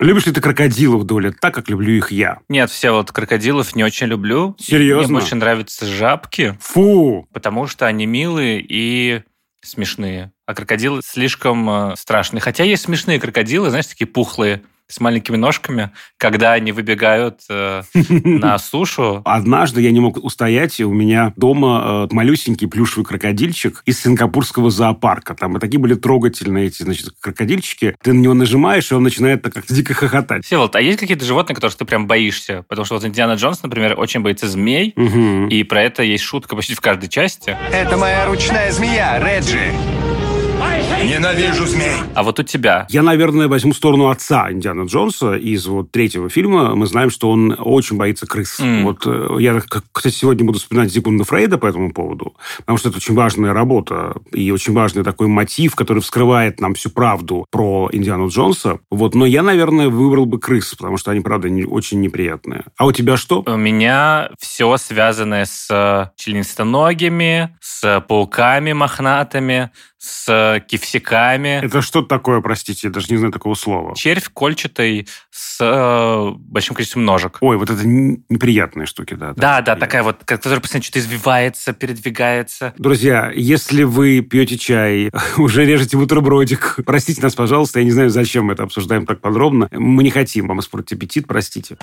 Любишь ли ты крокодилов, Доля, так, как люблю их я? Нет, все вот крокодилов не очень люблю. Серьезно? Мне больше нравятся жабки. Фу! Потому что они милые и смешные. А крокодилы слишком э, страшные. Хотя есть смешные крокодилы, знаешь, такие пухлые с маленькими ножками, когда они выбегают э, на сушу. Однажды я не мог устоять, и у меня дома э, малюсенький плюшевый крокодильчик из сингапурского зоопарка. Там и такие были трогательные эти, значит, крокодильчики. Ты на него нажимаешь, и он начинает так как дико хохотать. Всеволод, а есть какие-то животные, которых ты прям боишься? Потому что вот Индиана Джонс, например, очень боится змей, Мгм. и про это есть шутка почти в каждой части. Это моя ручная змея, Реджи. Ненавижу змей. А вот у тебя Я, наверное, возьму сторону отца Индиана Джонса из вот третьего фильма. Мы знаем, что он очень боится крыс. М. Вот э, я, кстати, сегодня буду вспоминать Зигмунда Фрейда по этому поводу, потому что это очень важная работа и очень важный такой мотив, который вскрывает нам всю правду про Индиану Джонса. Вот, но я, наверное, выбрал бы крыс, потому что они, правда, не- очень неприятные. А у тебя что? У меня все связанное с э, членистоногими, с пауками мохнатыми, с кивсяками. Это что такое, простите, я даже не знаю такого слова. Червь кольчатый с э, большим количеством ножек. Ой, вот это неприятные штуки, да. Да, да, такая вот, которая постоянно что-то извивается, передвигается. Друзья, если вы пьете чай, уже режете бутербродик, простите нас, пожалуйста, я не знаю, зачем мы это обсуждаем так подробно. Мы не хотим вам испортить аппетит, простите.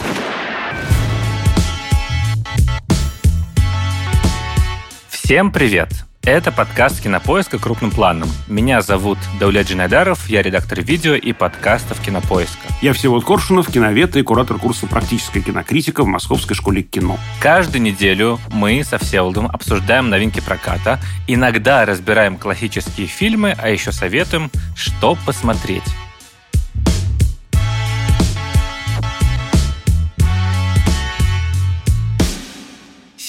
Всем привет! Это подкаст «Кинопоиска. Крупным планом». Меня зовут Даулет Джинайдаров, я редактор видео и подкастов «Кинопоиска». Я Всеволод Коршунов, киновед и куратор курса «Практическая кинокритика» в Московской школе кино. Каждую неделю мы со Всеволодом обсуждаем новинки проката, иногда разбираем классические фильмы, а еще советуем, что посмотреть.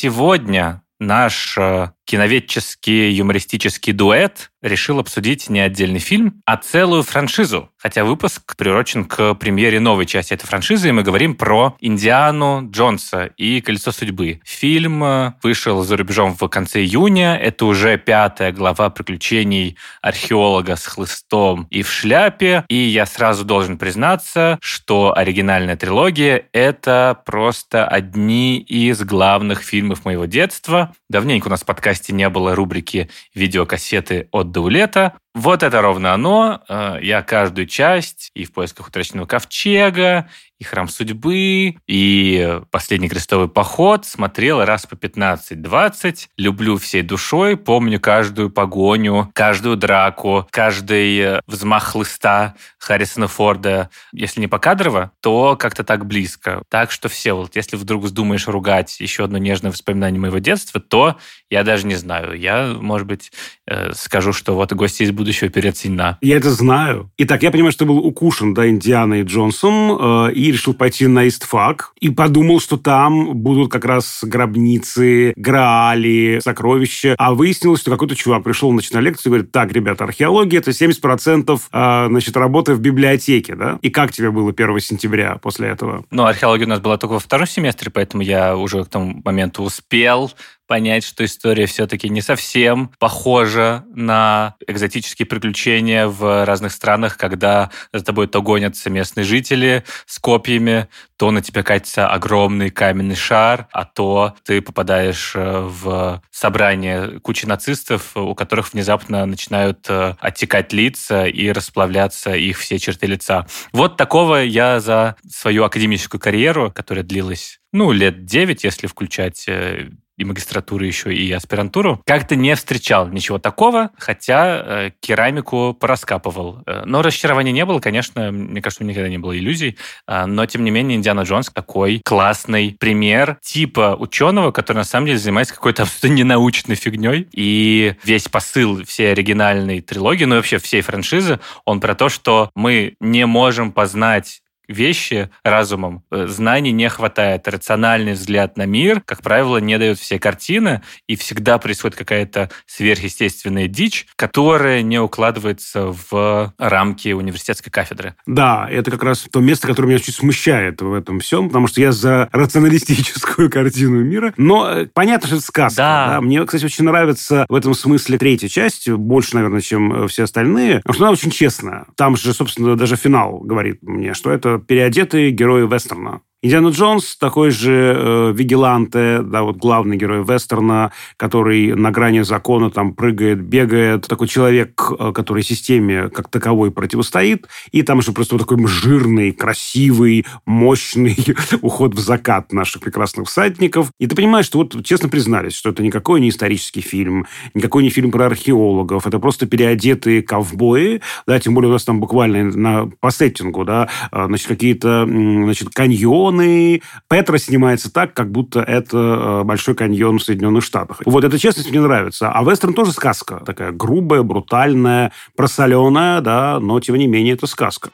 Сегодня наш э, киноведческий юмористический дуэт решил обсудить не отдельный фильм, а целую франшизу. Хотя выпуск приурочен к премьере новой части этой франшизы, и мы говорим про Индиану Джонса и «Колесо судьбы». Фильм э, вышел за рубежом в конце июня. Это уже пятая глава приключений археолога с хлыстом и в шляпе. И я сразу должен признаться, что оригинальная трилогия — это просто одни из главных фильмов моего детства. Давненько у нас в подкасте не было рубрики «Видеокассеты от Даулета». Вот это ровно оно. Э, Я каждую часть и в поисках утраченного ковчега, и храм судьбы, и последний крестовый поход смотрел раз по 15-20. Люблю всей душой, помню каждую погоню, каждую драку, каждый э, взмах хлыста Харрисона Форда. Если не покадрово, то как-то так близко. Так что, все, вот если вдруг вздумаешь ругать еще одно нежное воспоминание моего детства, то я даже не знаю. Я, может быть, э, скажу, что вот гости из будущего переоценена. Я это знаю. Итак, я понимаю, что был укушен, да, Индианой Джонсом, э, и решил пойти на истфак, и подумал, что там будут как раз гробницы, граали, сокровища. А выяснилось, что какой-то чувак пришел значит, на лекцию и говорит, так, ребята, археология – это 70% э, значит, работы в библиотеке, да? И как тебе было 1 сентября после этого? Ну, археология у нас была только во втором семестре, поэтому я уже к тому моменту успел понять, что история все-таки не совсем похожа на экзотические приключения в разных странах, когда за тобой то гонятся местные жители с копьями, то на тебя катится огромный каменный шар, а то ты попадаешь э, в собрание кучи нацистов, у которых внезапно начинают э, оттекать лица и расплавляться их все черты лица. Вот такого я за свою академическую карьеру, которая длилась, ну, лет 9, если включать э, и магистратуру еще, и аспирантуру, как-то не встречал ничего такого, хотя э, керамику пораскапывал. Э, но разочарования не было, конечно, мне кажется, никогда не было иллюзий, э, но, тем не менее, Индиана Джонс такой классный пример типа ученого, который на самом деле занимается какой-то абсолютно ненаучной фигней, и весь посыл всей оригинальной трилогии, ну и вообще всей франшизы, он про то, что мы не можем познать вещи разумом. Э, Знаний не хватает. Рациональный взгляд на мир, как правило, не дает все картины, и всегда происходит какая-то сверхъестественная дичь, которая не укладывается в рамки университетской кафедры. Да, это как раз то место, которое меня чуть смущает в этом всем, потому что я за рационалистическую картину мира. Но э, понятно, что это сказка. Да. Мне, кстати, очень нравится в этом смысле третья часть, больше, наверное, чем э, все остальные, потому что она очень честная. Там же, собственно, даже финал говорит мне, что это переодетые герои вестерна. Индиана Джонс такой же э, вигиланте, да, вот главный герой вестерна, который на грани закона там прыгает, бегает. Такой человек, э, который системе как таковой противостоит. И там еще просто вот такой жирный, красивый, мощный уход в закат наших прекрасных всадников. И ты понимаешь, что вот честно признались, что это никакой не исторический фильм, никакой не фильм про археологов. Это просто переодетые ковбои, да, тем более у нас там буквально на, по сеттингу, да, э, значит, какие-то, значит, каньоны, каньоны. Петра снимается так, как будто это э, Большой каньон в Соединенных Штатах. Вот эта честность мне нравится. А вестерн тоже сказка. Такая грубая, брутальная, просоленная, да, но тем не менее это сказка.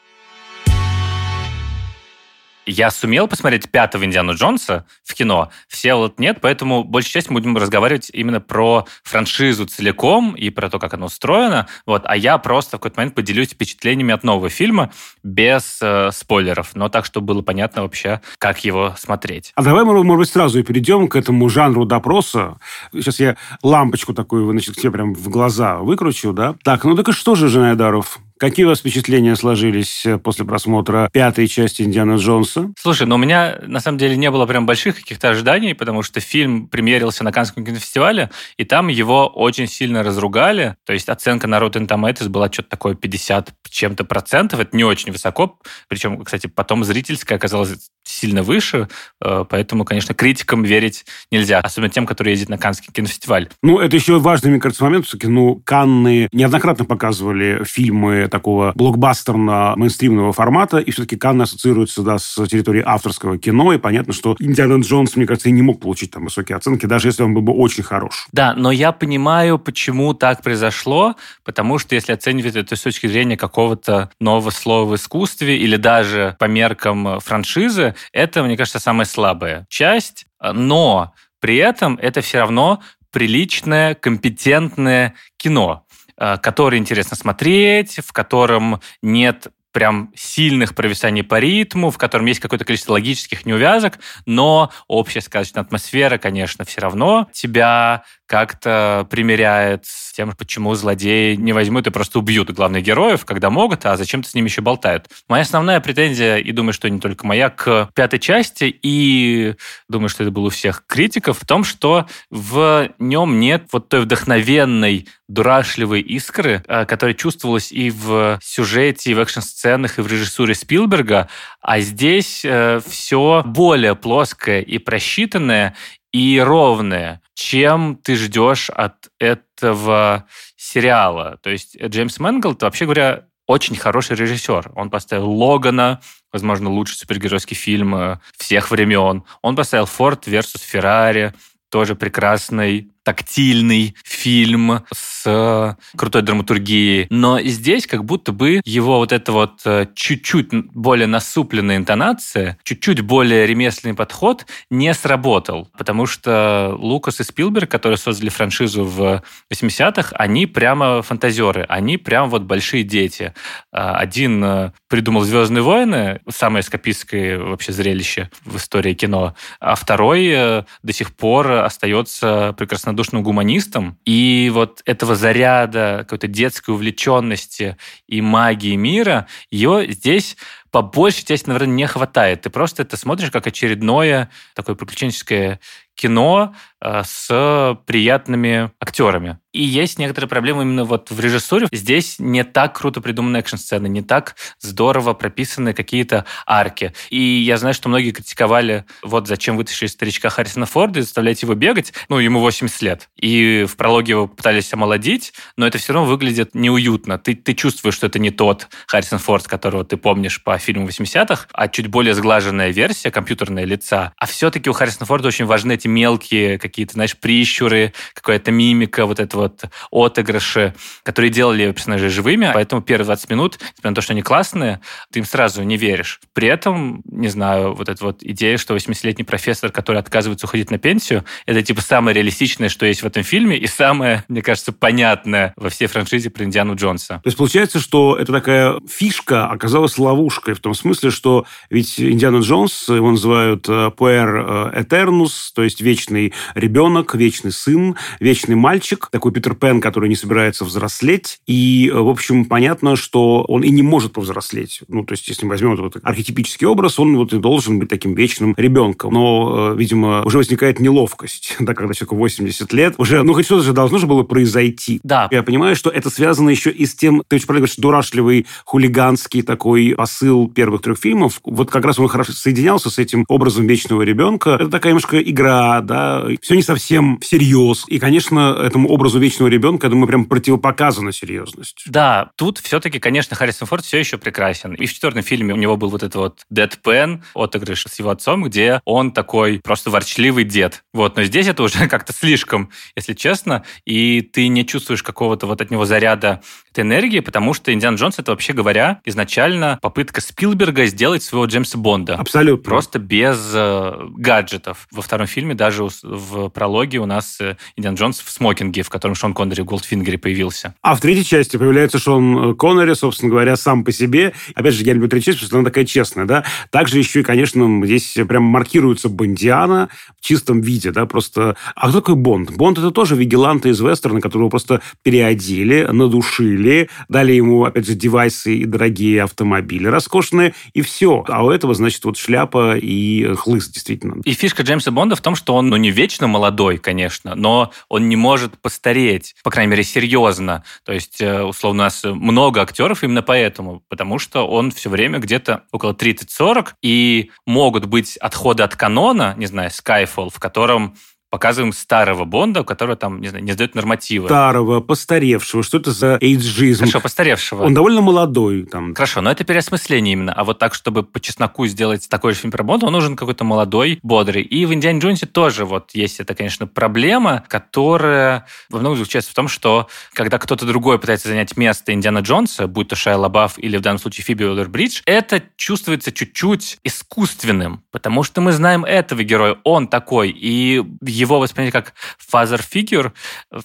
Я сумел посмотреть пятого Индиану Джонса в кино, все вот нет, поэтому большей частью мы будем разговаривать именно про франшизу целиком и про то, как она устроена. Вот, а я просто в какой-то момент поделюсь впечатлениями от нового фильма без э, спойлеров, но так, чтобы было понятно вообще, как его смотреть. А давай может быть, сразу и перейдем к этому жанру допроса. Сейчас я лампочку такую, значит, к тебе прям в глаза выкручу, да? Так, ну так и что же, Женайдаров, Какие у вас впечатления сложились э, после просмотра пятой части Индиана Джонса? Слушай, ну у меня на самом деле не было прям больших каких-то ожиданий, потому что фильм премьерился на Каннском кинофестивале, и там его очень сильно разругали. То есть оценка на Rotten Tomatoes была что-то такое 50 чем-то процентов. Это не очень высоко. Причем, кстати, потом зрительская оказалась сильно выше, э, поэтому, конечно, критикам верить нельзя, особенно тем, которые ездят на Каннский кинофестиваль. Ну, это еще важный, мне кажется, момент. Все-таки, ну, Канны неоднократно показывали фильмы такого блокбастерно-мейнстримного формата, и все-таки Канны ассоциируются да, с территорией авторского кино, и понятно, что Индиана Джонс, мне кажется, не мог получить там высокие оценки, даже если он был бы очень хорош. Да, но я понимаю, почему так произошло, потому что если оценивать это с точки зрения какого-то нового слова в искусстве или даже по меркам франшизы, это, мне кажется, самая слабая часть, но при этом это все равно приличное, компетентное кино. Э, который интересно смотреть, в котором нет прям сильных провисаний по ритму, в котором есть какое-то количество логических неувязок, но общая сказочная атмосфера, конечно, все равно тебя как-то примеряет с тем, почему злодеи не возьмут и просто убьют главных героев, когда могут, а зачем-то с ними еще болтают. Моя основная претензия, и думаю, что не только моя, к пятой части, и думаю, что это было у всех критиков, в том, что в нем нет вот той вдохновенной, дурашливой искры, э, которая чувствовалась и в сюжете, и в экшн-сценах, и в режиссуре Спилберга, а здесь э, все более плоское и просчитанное, и ровное, чем ты ждешь от этого сериала. То есть Джеймс Мэнглд, вообще говоря, очень хороший режиссер. Он поставил Логана, возможно, лучший супергеройский фильм э, всех времен. Он поставил Форд versus Феррари, тоже прекрасный тактильный фильм с крутой драматургией. Но здесь как будто бы его вот эта вот э, чуть-чуть более насупленная интонация, чуть-чуть более ремесленный подход не сработал. Потому что Лукас и Спилберг, которые создали франшизу в 80-х, они прямо фантазеры, они прям вот большие дети. А, один э, придумал «Звездные войны», самое скопистское вообще зрелище в истории кино, а второй э, до сих пор остается прекрасно равнодушным гуманистом. И вот этого заряда какой-то детской увлеченности и магии мира, ее здесь по большей части, наверное, не хватает. Ты просто это смотришь как очередное такое приключенческое кино с приятными актерами. И есть некоторые проблемы именно вот в режиссуре. Здесь не так круто придуманы экшн-сцены, не так здорово прописаны какие-то арки. И я знаю, что многие критиковали, вот зачем вытащили старичка Харрисона Форда и заставлять его бегать. Ну, ему 80 лет. И в прологе его пытались омолодить, но это все равно выглядит неуютно. Ты, ты чувствуешь, что это не тот Харрисон Форд, которого ты помнишь по фильму 80-х, а чуть более сглаженная версия, компьютерная лица. А все-таки у Харрисона Форда очень важны эти мелкие какие-то, знаешь, прищуры, какая-то мимика, вот это вот отыгрыши, которые делали персонажей живыми. Поэтому первые 20 минут, несмотря на то, что они классные, ты им сразу не веришь. При этом, не знаю, вот эта вот идея, что 80-летний профессор, который отказывается уходить на пенсию, это типа самое реалистичное, что есть в этом фильме, и самое, мне кажется, понятное во всей франшизе про Индиану Джонса. То есть получается, что это такая фишка оказалась ловушкой в том смысле, что ведь Индиана Джонс, его называют э, Puer Eternus, то есть вечный ребенок, вечный сын, вечный мальчик, такой Питер Пен, который не собирается взрослеть. И, в общем, понятно, что он и не может повзрослеть. Ну, то есть, если мы возьмем этот архетипический образ, он вот и должен быть таким вечным ребенком. Но, э, видимо, уже возникает неловкость, да, когда человеку 80 лет. Уже, ну, хоть что-то же должно же было произойти. Да. Я понимаю, что это связано еще и с тем, ты очень правильно говоришь, дурашливый, хулиганский такой посыл первых трех фильмов. Вот как раз он хорошо соединялся с этим образом вечного ребенка. Это такая немножко игра, да, все не совсем всерьез. И, конечно, этому образу вечного ребенка, я думаю, прям противопоказана серьезность. Да, тут все-таки, конечно, Харрисон Форд все еще прекрасен. И в четвертом фильме у него был вот этот вот Дэдпен, отыгрыш с его отцом, где он такой просто ворчливый дед. Вот, но здесь это уже как-то слишком, если честно, и ты не чувствуешь какого-то вот от него заряда этой энергии, потому что Индиан Джонс это вообще говоря изначально попытка Спилберга сделать своего Джеймса Бонда. Абсолютно. Просто без э, гаджетов. Во втором фильме даже в прологе у нас э, Индиан Джонс в смокинге, в котором Шон Коннери в Голдфингере появился. А в третьей части появляется Шон э, Коннери, собственно говоря, сам по себе. Опять же, я люблю третью часть, потому что она такая честная, да. Также еще и, конечно, здесь прям маркируется Бондиана в чистом виде, да, просто... А кто такой Бонд? Бонд это тоже вигилант из вестерна, которого просто переодели, надушили, дали ему, опять же, девайсы и дорогие автомобили роскошные, и все. А у этого, значит, вот шляпа и хлыст, действительно. И фишка Джеймса Бонда в том, что он, ну, не вечно молодой, конечно, но он не может постареть, по крайней мере, серьезно. То есть, э, условно, у нас много актеров именно поэтому, потому что он все время где-то около 30-40, и могут быть отходы от канона, не знаю, Skyfall, в котором показываем старого Бонда, который там, не знаю, не сдает нормативы. Старого, постаревшего. Что это за эйджизм? Хорошо, постаревшего. Он довольно молодой. Там. Хорошо, но это переосмысление именно. А вот так, чтобы по чесноку сделать такой же фильм про Бонда, он нужен какой-то молодой, бодрый. И в «Индиане Джонсе» тоже вот есть эта, конечно, проблема, которая во многом заключается в том, что когда кто-то другой пытается занять место Индиана Джонса, будь то Шайа Лабаф или в данном случае Фиби Уиллер-Бридж, это чувствуется чуть-чуть искусственным, потому что мы знаем этого героя, он такой, и его воспринять как father figure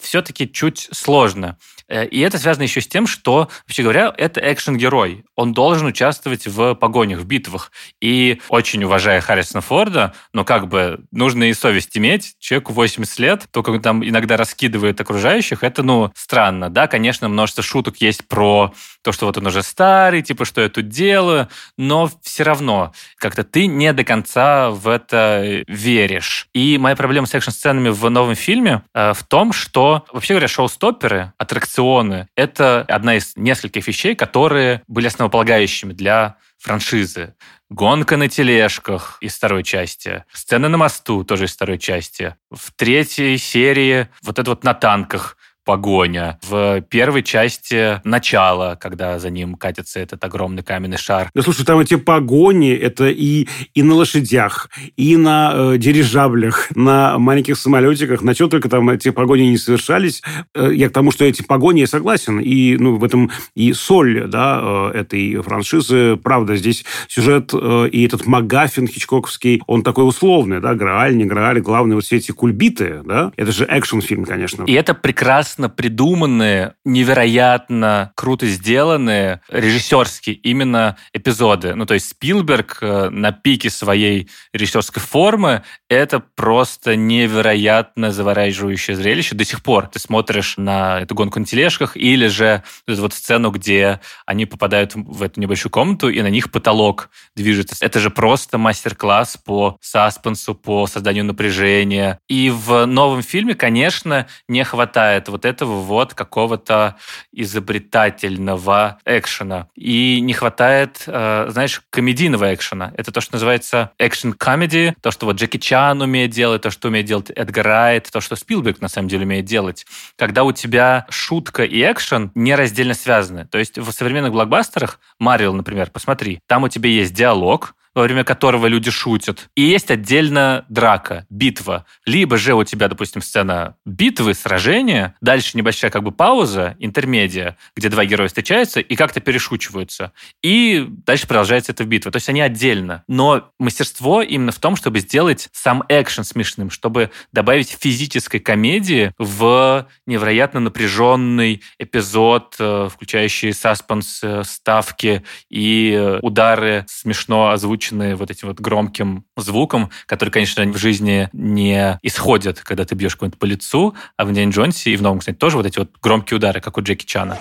все-таки чуть сложно. Э, и это связано еще с тем, что, вообще говоря, это экшен-герой. Он должен участвовать в погонях, в битвах. И очень уважая Харрисона Форда, но как бы нужно и совесть иметь. Человеку 80 лет, только он там иногда раскидывает окружающих. Это, ну, странно. Да, конечно, множество шуток есть про то, что вот он уже старый, типа, что я тут делаю, но все равно как-то ты не до конца в это веришь. И моя проблема с экшн-сценами в новом фильме э, в том, что, вообще говоря, шоу-стопперы, аттракционы — это одна из нескольких вещей, которые были основополагающими для франшизы. Гонка на тележках из второй части. Сцена на мосту тоже из второй части. В третьей серии вот это вот на танках погоня. В первой части начало, когда за ним катится этот огромный каменный шар. Да слушай, там эти погони, это и, и на лошадях, и на э, дирижаблях, на маленьких самолетиках, на чем только там эти погони не совершались. Э, я к тому, что эти погони, я согласен, и ну, в этом и соль да, э, этой франшизы. Правда, здесь сюжет э, и этот Магафин хичкоковский, он такой условный, да, Грааль, не Грааль, главное вот все эти кульбиты, да, это же экшн-фильм, конечно. И это прекрасно прекрасно придуманные, невероятно круто сделанные режиссерские именно эпизоды. Ну, то есть Спилберг э, на пике своей режиссерской формы это просто невероятно завораживающее зрелище до сих пор. Ты смотришь на эту гонку на тележках или же эту вот сцену, где они попадают в эту небольшую комнату, и на них потолок движется. Это же просто мастер-класс по саспенсу, по созданию напряжения. И в новом фильме, конечно, не хватает вот этого вот какого-то изобретательного экшена. И не хватает, э, знаешь, комедийного экшена. Это то, что называется экшен-комедии, то, что вот Джеки Чан умеет делать, то, что умеет делать Эдгар Райт, то, что Спилберг на самом деле умеет делать. Когда у тебя шутка и экшен нераздельно связаны. То есть в современных блокбастерах, Марвел, например, посмотри, там у тебя есть диалог, во время которого люди шутят. И есть отдельно драка, битва. Либо же у тебя, допустим, сцена битвы, сражения, дальше небольшая как бы пауза, интермедия, где два героя встречаются и как-то перешучиваются. И дальше продолжается эта битва. То есть они отдельно. Но мастерство именно в том, чтобы сделать сам экшен смешным, чтобы добавить физической комедии в невероятно напряженный эпизод, э, включающий саспенс, э, ставки и э, удары смешно озвученные насыщенные вот этим вот громким звуком, который, конечно, в жизни не исходит, когда ты бьешь кого-нибудь по лицу, а в Индиане Джонсе и в Новом, кстати, тоже вот эти вот громкие удары, как у Джеки Чана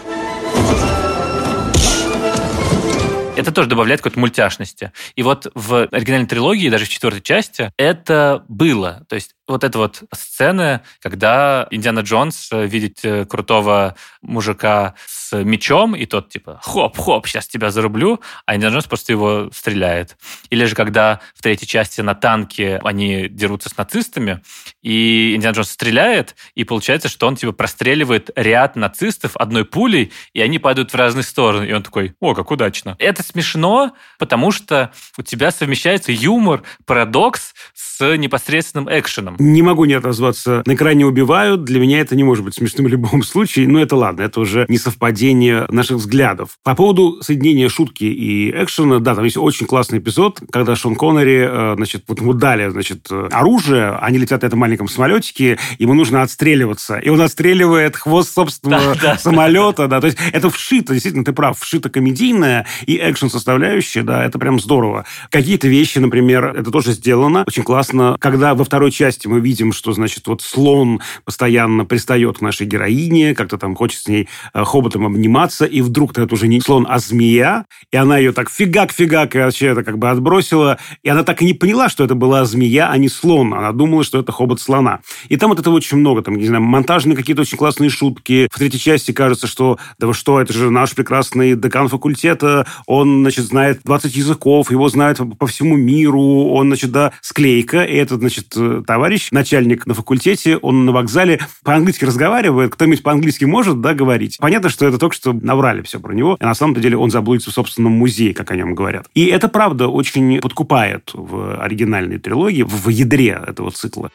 это тоже добавляет какой-то мультяшности. И вот в оригинальной трилогии, даже в четвертой части, это было. То есть вот эта вот сцена, когда Индиана Джонс э, видит э, крутого мужика с мечом, и тот типа хоп-хоп, сейчас тебя зарублю, а Индиана Джонс просто его стреляет. Или же когда в третьей части на танке они дерутся с нацистами, и Индиана Джонс стреляет, и получается, что он типа простреливает ряд нацистов одной пулей, и они падают в разные стороны. И он такой, о, как удачно. Это смешно, потому что у тебя совмещается юмор, парадокс с непосредственным экшеном. Не могу не отозваться. На экране убивают. Для меня это не может быть смешным в любом случае. Но это ладно. Это уже не совпадение наших взглядов. По поводу соединения шутки и экшена, да, там есть очень классный эпизод, когда Шон Коннери, э, значит, вот ему дали, значит, оружие, они летят на этом маленьком самолетике, ему нужно отстреливаться. И он отстреливает хвост собственного да, да. самолета, да. То есть это вшито, действительно, ты прав, вшито комедийное и экшен-составляющая, да, это прям здорово. Какие-то вещи, например, это тоже сделано очень классно, когда во второй части мы видим, что, значит, вот слон постоянно пристает к нашей героине, как-то там хочет с ней э, хоботом обниматься, и вдруг это уже не слон, а змея, и она ее так фигак-фигак, и вообще это как бы отбросила, и она так и не поняла, что это была змея, а не слон. Она думала, что это хобот слона. И там вот этого очень много, там, не знаю, монтажные какие-то очень классные шутки. В третьей части кажется, что, да вы что, это же наш прекрасный декан факультета, он, значит, знает 20 языков, его знают по всему миру, он, значит, да, склейка, и этот, значит, э, товарищ, начальник на факультете, он на вокзале по-английски разговаривает, кто-нибудь по-английски может, да, говорить. Понятно, что это только что наврали все про него, а на самом деле он заблудится в собственном музее, как о нем говорят. И это, правда, очень подкупает в оригинальной трилогии, в ядре этого цикла.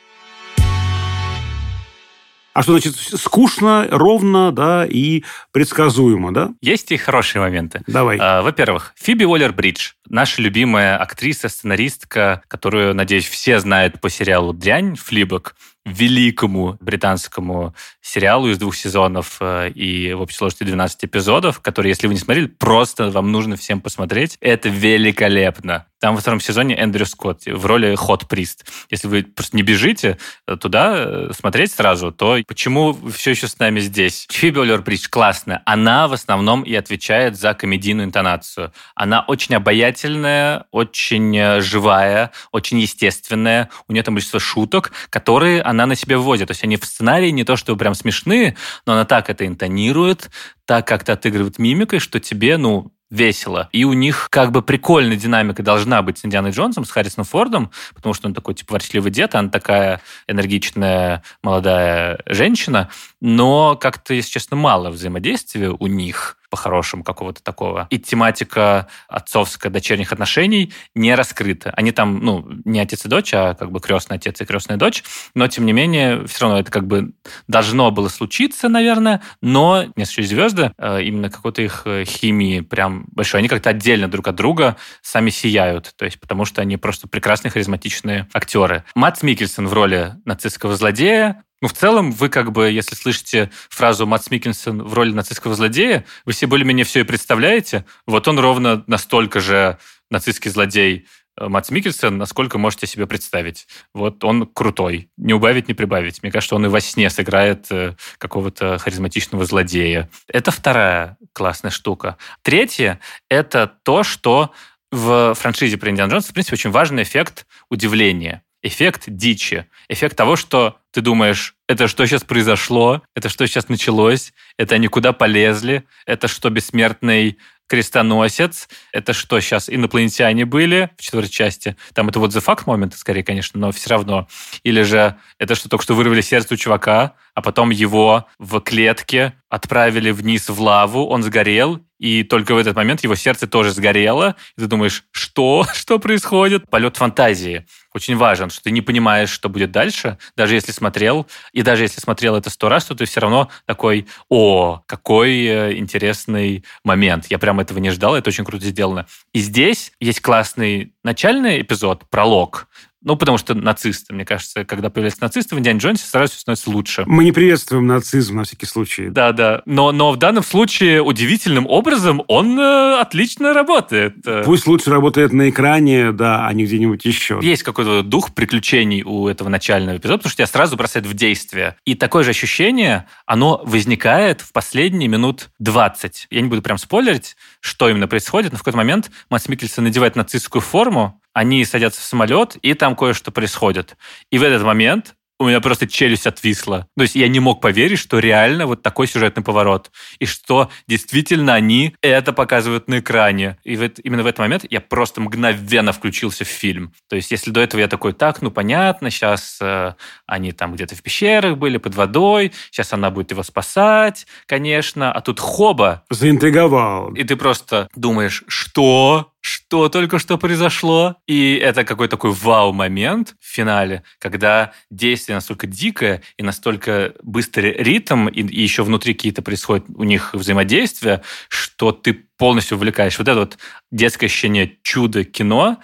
А что значит скучно, ровно, да, и предсказуемо, да? Есть и хорошие моменты. Давай. А, во-первых, Фиби Уоллер-Бридж, наша любимая актриса, сценаристка, которую, надеюсь, все знают по сериалу «Дрянь», «Флибок», великому британскому сериалу из двух сезонов э, и в общей сложности 12 эпизодов, который, если вы не смотрели, просто вам нужно всем посмотреть. Это великолепно. Там во втором сезоне Эндрю Скотт в роли Хот Прист. Если вы просто не бежите туда э, смотреть сразу, то почему вы все еще с нами здесь? Фиби Прист классная. Она в основном и отвечает за комедийную интонацию. Она очень обаятельная, очень э, живая, очень естественная. У нее там большинство шуток, которые она на себе вводит. То есть они в сценарии не то, что прям смешные, но она так это интонирует, так как-то отыгрывает мимикой, что тебе, ну, весело. И у них как бы прикольная динамика должна быть с Индианой Джонсом, с Харрисоном Фордом, потому что он такой, типа, ворчливый дед, а она такая энергичная молодая женщина, но как-то, если честно, мало взаимодействия у них по-хорошему какого-то такого. И тематика отцовско-дочерних отношений не раскрыта. Они там, ну, не отец и дочь, а как бы крестный отец и крестная дочь, но, тем не менее, все равно это как бы должно было случиться, наверное, но не звезды, а именно какой-то их э, химии прям большой. Они как-то отдельно друг от друга сами сияют, то есть потому что они просто прекрасные, харизматичные актеры. Матс Микельсон в роли нацистского злодея, ну, в целом, вы как бы, если слышите фразу Матс Миккенсон в роли нацистского злодея, вы все более-менее все и представляете. Вот он ровно настолько же нацистский злодей э, Матс Микельсон, насколько можете себе представить. Вот он крутой. Не убавить, не прибавить. Мне кажется, он и во сне сыграет э, какого-то харизматичного злодея. Это вторая классная штука. Третье – это то, что в франшизе про Индиана Джонса, в принципе, очень важный эффект удивления эффект дичи, эффект того, что ты думаешь, это что сейчас произошло, это что сейчас началось, это они куда полезли, это что бессмертный крестоносец, это что сейчас инопланетяне были? В четвертой части, там это вот the fuck момент, скорее, конечно, но все равно. Или же это что только что вырвали сердце у чувака, а потом его в клетке отправили вниз в лаву, он сгорел, и только в этот момент его сердце тоже сгорело, и ты думаешь, что? Что происходит? Полет фантазии очень важен, что ты не понимаешь, что будет дальше, даже если смотрел, и даже если смотрел это сто раз, то ты все равно такой, о, какой э, интересный момент, я прям этого не ждал, это очень круто сделано. И здесь есть классный начальный эпизод, пролог, Ну, потому что нацисты, мне кажется, когда появляются нацисты в Индиане Джонсе, сразу все становится лучше. Мы не приветствуем нацизм на всякий случай. Да, да. Но, но в данном случае удивительным образом он э, отлично работает. Пусть лучше работает на экране, да, а не где-нибудь еще. Есть какой-то дух приключений у этого начального эпизода, потому что тебя сразу бросает в действие. И такое же ощущение, оно возникает в последние минут 20. Я не буду прям спойлерить, что именно происходит, но в какой-то момент Матс Микельсон надевает нацистскую форму, они садятся в самолет, и там кое-что происходит. И в этот момент у меня просто челюсть отвисла. То есть я не мог поверить, что реально вот такой сюжетный поворот. И что действительно они это показывают на экране. И вот именно в этот момент я просто мгновенно включился в фильм. То есть если до этого я такой, так, ну понятно, сейчас э, они там где-то в пещерах были, под водой, сейчас она будет его спасать, конечно. А тут хоба. Заинтриговал. И ты просто думаешь, что? Что только что произошло. И это какой-то такой вау-момент в финале, когда действие настолько дикое и настолько быстрый ритм, и, и еще внутри какие-то происходят у них взаимодействия, что ты полностью увлекаешь. Вот это вот детское ощущение чуда кино,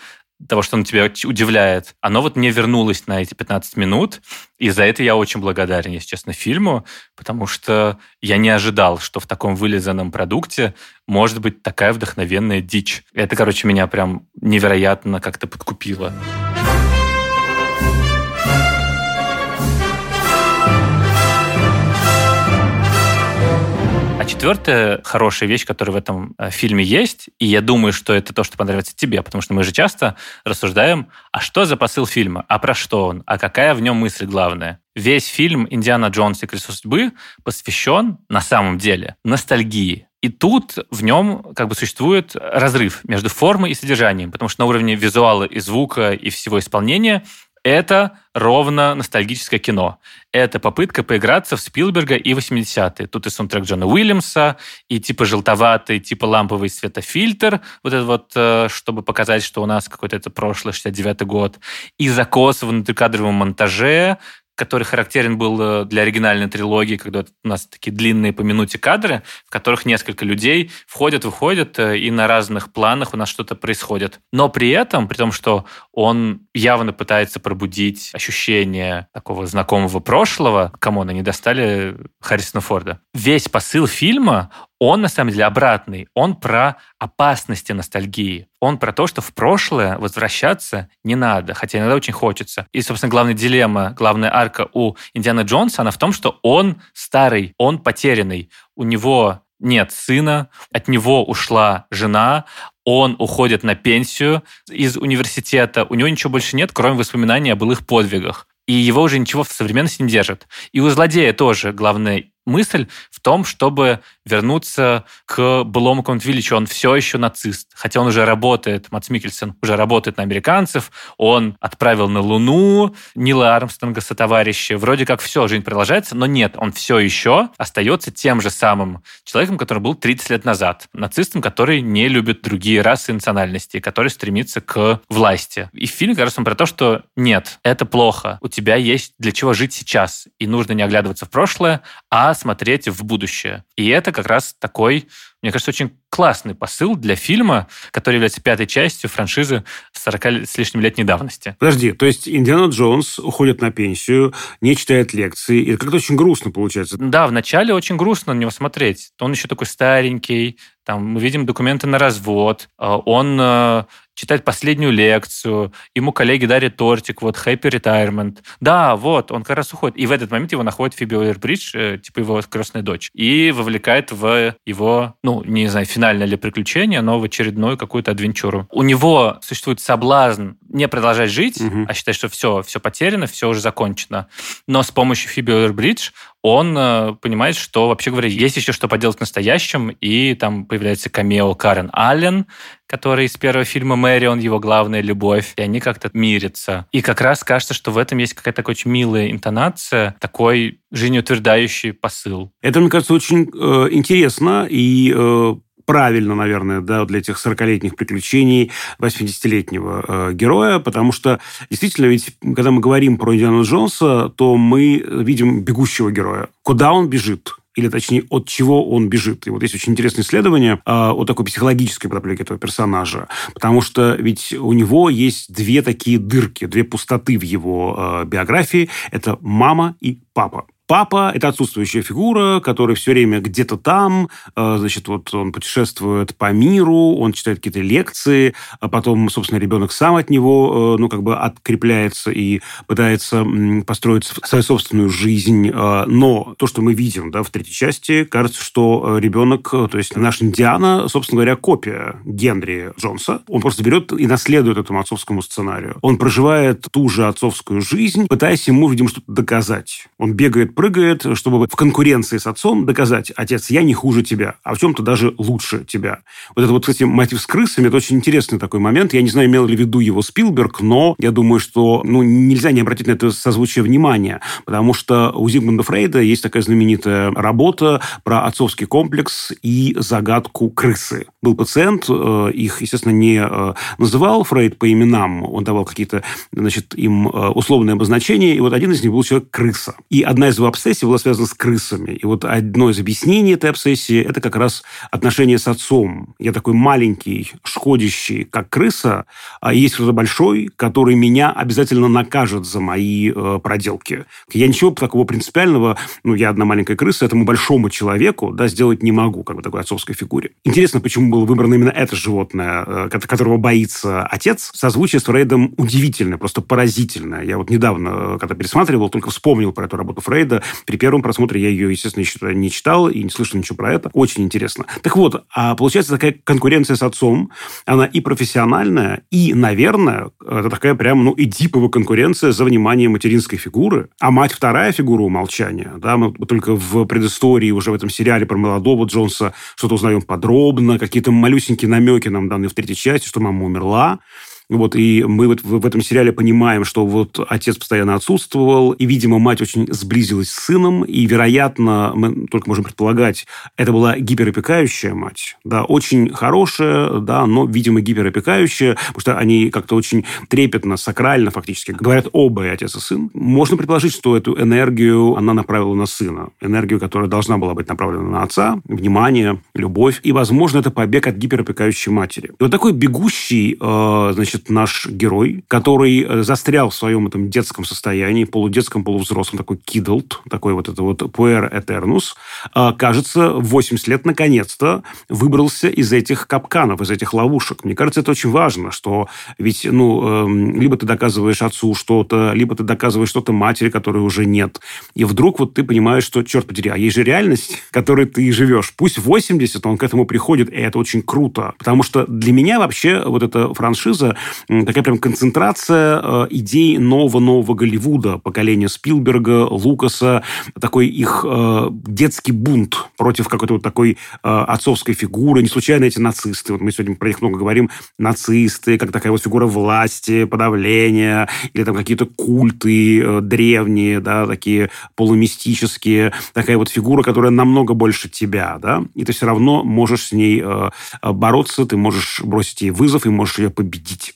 того, что он тебя удивляет, оно вот не вернулось на эти 15 минут, и за это я очень благодарен, если честно, фильму, потому что я не ожидал, что в таком вылизанном продукте может быть такая вдохновенная дичь. Это, короче, меня прям невероятно как-то подкупило. Четвертая хорошая вещь, которая в этом э, фильме есть, и я думаю, что это то, что понравится тебе, потому что мы же часто рассуждаем, а что за посыл фильма, а про что он, а какая в нем мысль главная. Весь фильм «Индиана Джонс и колесо судьбы» посвящен, на самом деле, ностальгии. И тут в нем как бы существует разрыв между формой и содержанием, потому что на уровне визуала и звука и всего исполнения это ровно ностальгическое кино. Это попытка поиграться в Спилберга и 80-е. Тут и саундтрек Джона Уильямса, и типа желтоватый, типа ламповый светофильтр, вот это вот, э, чтобы показать, что у нас какой-то это прошлый 69-й год, и закос в внутрикадровом монтаже, который характерен был э, для оригинальной трилогии, когда у нас такие длинные по минуте кадры, в которых несколько людей входят, выходят, э, и на разных планах у нас что-то происходит. Но при этом, при том, что он явно пытается пробудить ощущение такого знакомого прошлого, кому они достали Харрисона Форда. Весь посыл фильма, он на самом деле обратный. Он про опасности ностальгии. Он про то, что в прошлое возвращаться не надо, хотя иногда очень хочется. И, собственно, главная дилемма, главная арка у Индиана Джонса, она в том, что он старый, он потерянный. У него нет сына, от него ушла жена, он уходит на пенсию из университета, у него ничего больше нет, кроме воспоминаний о былых подвигах и его уже ничего в современности не держит. И у злодея тоже главная мысль в том, чтобы вернуться к былому какому-то величию. Он все еще нацист, хотя он уже работает, Мац Микельсон уже работает на американцев, он отправил на Луну Нила Армстронга со товарища. Вроде как все, жизнь продолжается, но нет, он все еще остается тем же самым человеком, который был 30 лет назад. Нацистом, который не любит другие расы и национальности, который стремится к власти. И фильм, кажется, он про то, что нет, это плохо. У тебя есть для чего жить сейчас, и нужно не оглядываться в прошлое, а смотреть в будущее. И это как раз такой, мне кажется, очень классный посыл для фильма, который является пятой частью франшизы 40 с лишним лет недавности. Подожди, то есть Индиана Джонс уходит на пенсию, не читает лекции, и это как-то очень грустно получается. Да, вначале очень грустно на него смотреть. Он еще такой старенький, там мы видим документы на развод, а он э, читает последнюю лекцию, ему коллеги дарят тортик, вот, happy retirement. Да, вот, он как раз уходит. И в этот момент его находит Фиби Уэйрбридж, э, типа его крестная дочь, и вовлекает в его, ну, не знаю, финальное ли приключение, но в очередную какую-то адвенчуру. У него существует соблазн не продолжать жить, угу. а считать, что все, все потеряно, все уже закончено. Но с помощью Фиби Уэйрбридж он э, понимает, что, вообще говоря, есть еще что поделать в настоящем, и там появляется камео Карен Аллен, который из первого фильма «Мэри», он его главная любовь, и они как-то мирятся. И как раз кажется, что в этом есть какая-то такая очень милая интонация, такой жизнеутверждающий посыл. Это, мне кажется, очень э, интересно и э, правильно, наверное, да, для этих 40-летних приключений 80-летнего э, героя, потому что действительно, ведь когда мы говорим про Индиану Джонса, то мы видим бегущего героя. Куда он бежит? или точнее от чего он бежит. И вот есть очень интересное исследование э, о такой психологической подоплеке этого персонажа, потому что ведь у него есть две такие дырки, две пустоты в его э, биографии. Это мама и папа. Папа – это отсутствующая фигура, которая все время где-то там, э, значит, вот он путешествует по миру, он читает какие-то лекции, а потом, собственно, ребенок сам от него, э, ну, как бы открепляется и пытается построить свою собственную жизнь. Э, но то, что мы видим, да, в третьей части, кажется, что ребенок, то есть наш Индиана, собственно говоря, копия Генри Джонса. Он просто берет и наследует этому отцовскому сценарию. Он проживает ту же отцовскую жизнь, пытаясь ему, видимо, что-то доказать. Он бегает прыгает, чтобы в конкуренции с отцом доказать, отец, я не хуже тебя, а в чем-то даже лучше тебя. Вот это вот, кстати, мотив с крысами, это очень интересный такой момент. Я не знаю, имел ли в виду его Спилберг, но я думаю, что ну, нельзя не обратить на это созвучие внимания, потому что у Зигмунда Фрейда есть такая знаменитая работа про отцовский комплекс и загадку крысы. Был пациент, э, их, естественно, не э, называл Фрейд по именам, он давал какие-то, значит, им э, условные обозначения, и вот один из них был человек-крыса. И одна из его обсессия была связана с крысами. И вот одно из объяснений этой обсессии – это как раз отношение с отцом. Я такой маленький, шкодящий, как крыса, а есть кто-то большой, который меня обязательно накажет за мои э, проделки. Я ничего такого принципиального, ну, я одна маленькая крыса, этому большому человеку да, сделать не могу, как бы такой отцовской фигуре. Интересно, почему было выбрано именно это животное, э, которого боится отец. Созвучие с Фрейдом удивительное, просто поразительное. Я вот недавно, э, когда пересматривал, только вспомнил про эту работу Фрейда, при первом просмотре я ее, естественно, еще не читал и не слышал ничего про это. Очень интересно. Так вот, а получается такая конкуренция с отцом, она и профессиональная, и, наверное, это такая прям, ну, эдиповая конкуренция за внимание материнской фигуры. А мать вторая фигура умолчания. Да, мы только в предыстории уже в этом сериале про молодого Джонса что-то узнаем подробно, какие-то малюсенькие намеки нам даны в третьей части, что мама умерла. Вот, и мы вот в этом сериале понимаем, что вот отец постоянно отсутствовал, и, видимо, мать очень сблизилась с сыном, и, вероятно, мы только можем предполагать, это была гиперопекающая мать, да, очень хорошая, да, но, видимо, гиперопекающая, потому что они как-то очень трепетно, сакрально фактически говорят оба, и отец и сын. Можно предположить, что эту энергию она направила на сына, энергию, которая должна была быть направлена на отца, внимание, любовь, и, возможно, это побег от гиперопекающей матери. И вот такой бегущий, э, значит, значит, наш герой, который э, застрял в своем этом детском состоянии, полудетском, полувзрослом, такой кидлд, такой вот это вот puer eternus, а, кажется, в 80 лет наконец-то выбрался из этих капканов, из этих ловушек. Мне кажется, это очень важно, что ведь, ну, эм, либо ты доказываешь отцу что-то, либо ты доказываешь что-то матери, которой уже нет. И вдруг вот ты понимаешь, что, черт подери, а есть же реальность, в которой ты живешь. Пусть 80, он к этому приходит, и это очень круто. Потому что для меня вообще вот эта франшиза такая прям концентрация э, идей нового-нового Голливуда, поколения Спилберга, Лукаса, такой их э, детский бунт против какой-то вот такой э, отцовской фигуры. Не случайно эти нацисты, вот мы сегодня про них много говорим, нацисты, как такая вот фигура власти, подавления, или там какие-то культы древние, да, такие полумистические, такая вот фигура, которая намного больше тебя, да, и ты все равно можешь с ней бороться, ты можешь бросить ей вызов и можешь ее победить.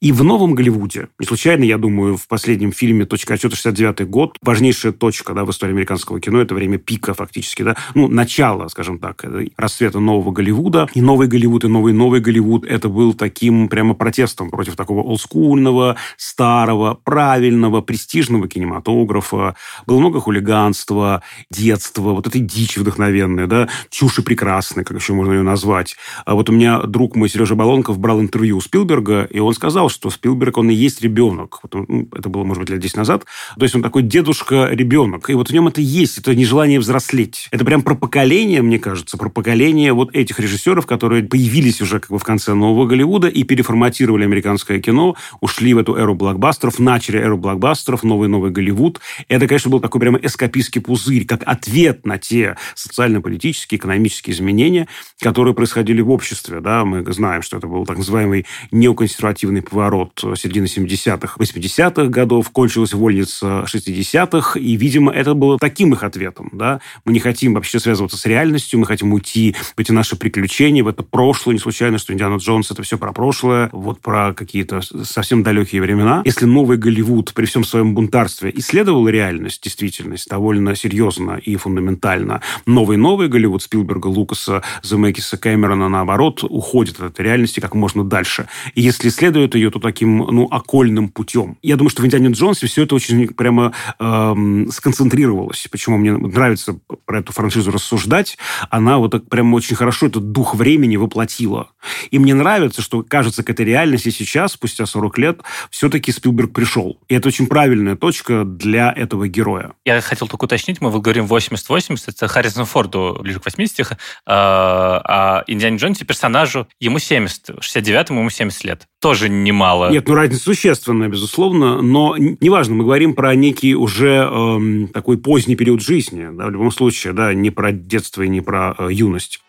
И в новом Голливуде, не случайно, я думаю, в последнем фильме «Точка отсчета» 69 год, важнейшая точка да, в истории американского кино, это время пика фактически, да, ну, начало, скажем так, расцвета нового Голливуда. И новый Голливуд, и новый новый Голливуд, это был таким прямо протестом против такого олдскульного, старого, правильного, престижного кинематографа. Было много хулиганства, детства, вот этой дичи вдохновенной, да, чуши прекрасной, как еще можно ее назвать. А вот у меня друг мой Сережа Балонков брал интервью у Спилберга, и он сказал, что Спилберг, он и есть ребенок. Вот он, это было, может быть, лет 10 назад. То есть он такой дедушка-ребенок. И вот в нем это есть, это нежелание взрослеть. Это прям про поколение, мне кажется, про поколение вот этих режиссеров, которые появились уже как бы в конце нового Голливуда и переформатировали американское кино, ушли в эту эру блокбастеров, начали эру блокбастеров, новый-новый Голливуд. Это, конечно, был такой прямо эскапистский пузырь, как ответ на те социально-политические, экономические изменения, которые происходили в обществе. Да? Мы знаем, что это был так называемый неоконсервативный ворот середины 70-х, 80-х годов, кончилась вольница 60-х, и, видимо, это было таким их ответом. Да? Мы не хотим вообще связываться с реальностью, мы хотим уйти в эти наши приключения, в это прошлое. Не случайно, что Индиана Джонс – это все про прошлое, вот про какие-то совсем далекие времена. Если новый Голливуд при всем своем бунтарстве исследовал реальность, действительность, довольно серьезно и фундаментально, новый-новый Голливуд Спилберга, Лукаса, Земекиса, Кэмерона, наоборот, уходит от этой реальности как можно дальше. И если исследуют ее, то таким, ну, окольным путем. Я думаю, что в «Индиане Джонсе» все это очень прямо эм, сконцентрировалось. Почему мне нравится про эту франшизу рассуждать. Она вот так прямо очень хорошо этот дух времени воплотила. И мне нравится, что, кажется, к этой реальности сейчас, спустя 40 лет, все-таки Спилберг пришел. И это очень правильная точка для этого героя. Я хотел только уточнить, мы говорим 80-80, это Харрисон Форду ближе к 80, а, а Индиане Джонсе персонажу ему 70, 69-му ему 70 лет. Тоже немало. Нет, ну разница существенная, безусловно, но неважно, мы говорим про некий уже эм, такой поздний период жизни, да, в любом случае, да, не про детство и не про э, юность.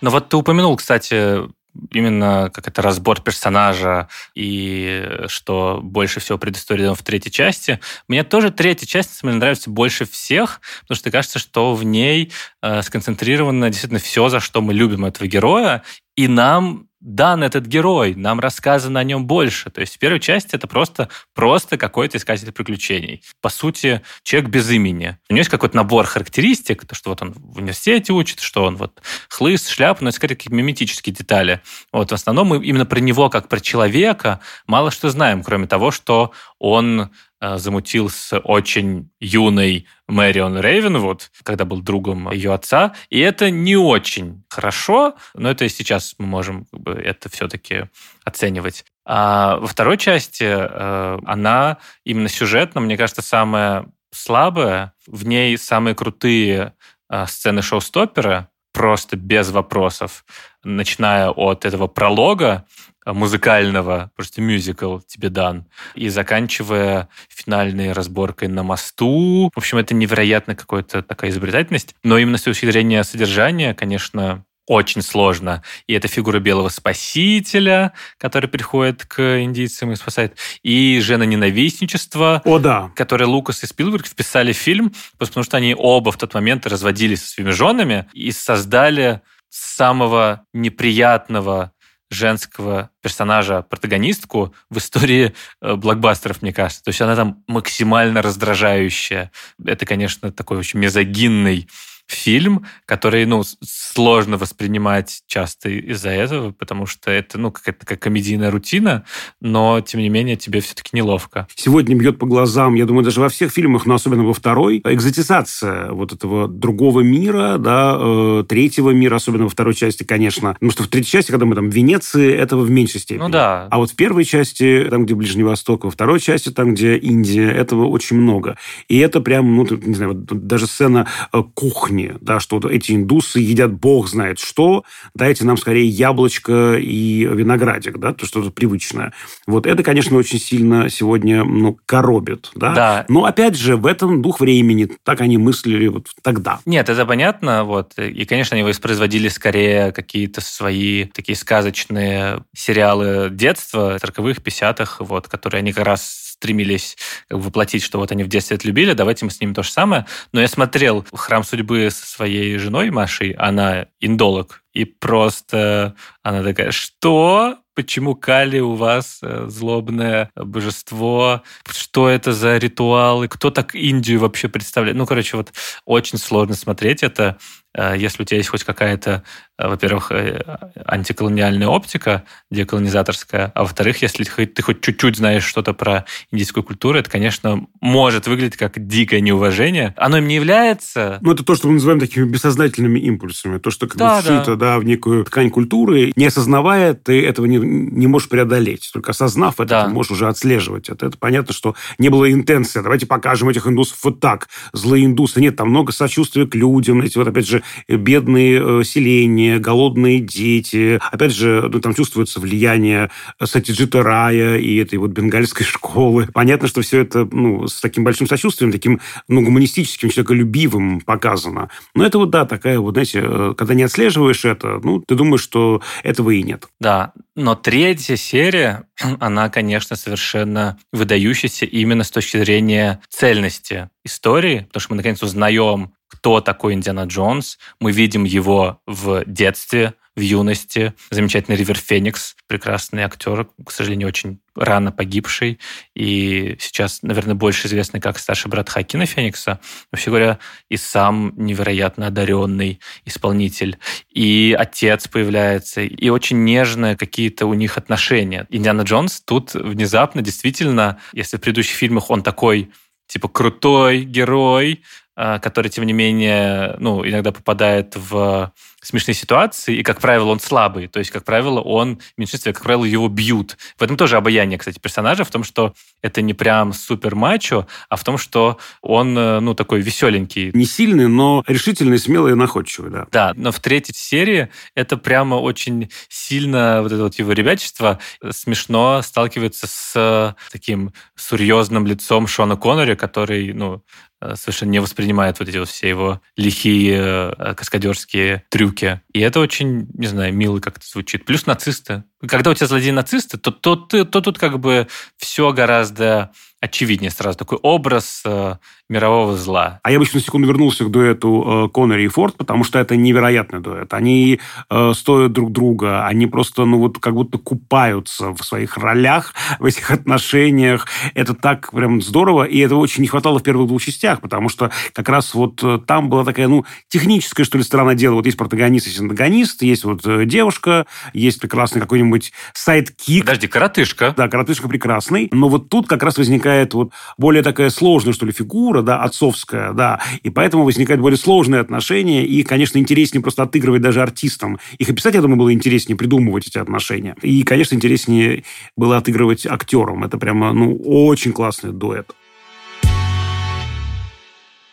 Но вот ты упомянул, кстати, именно как это разбор персонажа и что больше всего предыстории в третьей части. Мне тоже третья часть мне нравится больше всех, потому что кажется, что в ней э, сконцентрировано действительно все, за что мы любим этого героя, и нам дан этот герой, нам рассказано о нем больше. То есть в первой части это просто, просто какой-то искатель приключений. По сути, человек без имени. У него есть какой-то набор характеристик, то, что вот он в университете учит, что он вот хлыст, шляпа, но это скорее какие-то миметические детали. Вот в основном мы именно про него, как про человека, мало что знаем, кроме того, что он замутил с очень юной Мэрион Рейвенвуд, когда был другом ее отца. И это не очень хорошо, но это сейчас мы можем как бы, это все-таки оценивать. А во второй части э, она именно сюжетно, мне кажется, самая слабая. В ней самые крутые э, сцены шоу-стоппера, просто без вопросов, начиная от этого пролога, музыкального, просто мюзикл тебе дан, и заканчивая финальной разборкой на мосту. В общем, это невероятно какая-то такая изобретательность. Но именно с точки зрения содержания, конечно, очень сложно. И это фигура белого спасителя, который приходит к индийцам и спасает. И жена ненавистничества, О, да. которое Лукас и Спилберг вписали в фильм, потому что они оба в тот момент разводились со своими женами и создали самого неприятного женского персонажа, протагонистку в истории э, блокбастеров, мне кажется. То есть она там максимально раздражающая. Это, конечно, такой очень мезогинный фильм, который, ну, сложно воспринимать часто из-за этого, потому что это, ну, какая-то такая комедийная рутина, но, тем не менее, тебе все-таки неловко. Сегодня бьет по глазам, я думаю, даже во всех фильмах, но особенно во второй, экзотизация вот этого другого мира, да, э, третьего мира, особенно во второй части, конечно. Потому что в третьей части, когда мы там в Венеции, этого в меньшей степени. Ну да. А вот в первой части, там, где Ближний Восток, во второй части, там, где Индия, этого очень много. И это прям, ну, не знаю, даже сцена э, кухни, кухни, да, что эти индусы едят бог знает что, дайте нам скорее яблочко и виноградик, да, то что-то привычное. Вот это, конечно, очень сильно сегодня, ну, коробит, да. Да. Но, опять же, в этом дух времени, так они мыслили вот тогда. Нет, это понятно, вот, и, конечно, они воспроизводили скорее какие-то свои такие сказочные сериалы детства, 40-х, 50-х, вот, которые они как раз стремились воплотить, что вот они в детстве это любили, давайте мы с ними то же самое. Но я смотрел «Храм судьбы» со своей женой Машей, она индолог, и просто она такая, что? Почему Кали у вас э, злобное божество? Что это за ритуалы? Кто так Индию вообще представляет? Ну, короче, вот очень сложно смотреть это. Э, если у тебя есть хоть какая-то, э, во-первых, э, антиколониальная оптика, деколонизаторская, а во-вторых, если ты хоть чуть-чуть знаешь что-то про индийскую культуру, это, конечно, может выглядеть как дикое неуважение. Оно им не является. Ну, это то, что мы называем такими бессознательными импульсами. То, что как да, бы вшито да. Да, в некую ткань культуры. Не осознавая, ты этого не, не можешь преодолеть. Только осознав это, да. ты можешь уже отслеживать это. Это понятно, что не было интенции. Давайте покажем этих индусов вот так. Злые индусы. Нет, там много сочувствия к людям. Эти вот, опять же, бедные селения, голодные дети. Опять же, ну, там чувствуется влияние Сатьяджита Рая и этой вот бенгальской школы. Понятно, что все это ну, с таким большим сочувствием, таким ну, гуманистическим, человеколюбивым показано. Но это вот, да, такая вот, знаете, когда не отслеживаешь это, ну, ты думаешь, что этого и нет. Да, но третья серия, она, конечно, совершенно выдающаяся именно с точки зрения цельности истории, потому что мы, наконец, узнаем, кто такой Индиана Джонс. Мы видим его в детстве, в юности. Замечательный Ривер Феникс, прекрасный актер, к сожалению, очень рано погибший, и сейчас, наверное, больше известный как старший брат Хакина Феникса. Вообще говоря, и сам невероятно одаренный исполнитель. И отец появляется, и очень нежные какие-то у них отношения. Индиана Джонс тут внезапно действительно, если в предыдущих фильмах он такой типа крутой герой, который, тем не менее, ну, иногда попадает в смешные ситуации, и, как правило, он слабый. То есть, как правило, он в меньшинстве, как правило, его бьют. В этом тоже обаяние, кстати, персонажа, в том, что это не прям супер мачо, а в том, что он, э, ну, такой веселенький. Не сильный, но решительный, смелый и находчивый, да. Да, но в третьей серии это прямо очень сильно, вот это вот его ребячество, смешно сталкивается с таким серьезным лицом Шона Коннери, который, ну, Э, совершенно не воспринимает вот эти вот все его лихие э, каскадерские трюки. И это очень, не знаю, мило как-то звучит. Плюс нацисты. Когда у тебя злодеи-нацисты, то, то, то, то тут как бы все гораздо очевиднее сразу. Такой образ э, мирового зла. А я бы еще на секунду вернулся к дуэту э, Коннери и Форд, потому что это невероятный дуэт. Они э, стоят друг друга, они просто, ну вот, как будто купаются в своих ролях, в этих отношениях. Это так прям здорово, и этого очень не хватало в первых двух частях, потому что как раз вот э, там была такая, ну, техническая, что ли, сторона дела. Вот есть протагонист, есть антагонист, есть вот э, девушка, есть прекрасный какой-нибудь сайт-кик. Подожди, коротышка. Да, коротышка прекрасный. Но вот тут как раз возникает вот более такая сложная, что ли, фигура, да, отцовская, да, и поэтому возникают более сложные отношения, и, конечно, интереснее просто отыгрывать даже артистам. Их описать, я думаю, было интереснее придумывать эти отношения. И, конечно, интереснее было отыгрывать актерам. Это прямо, ну, очень классный дуэт.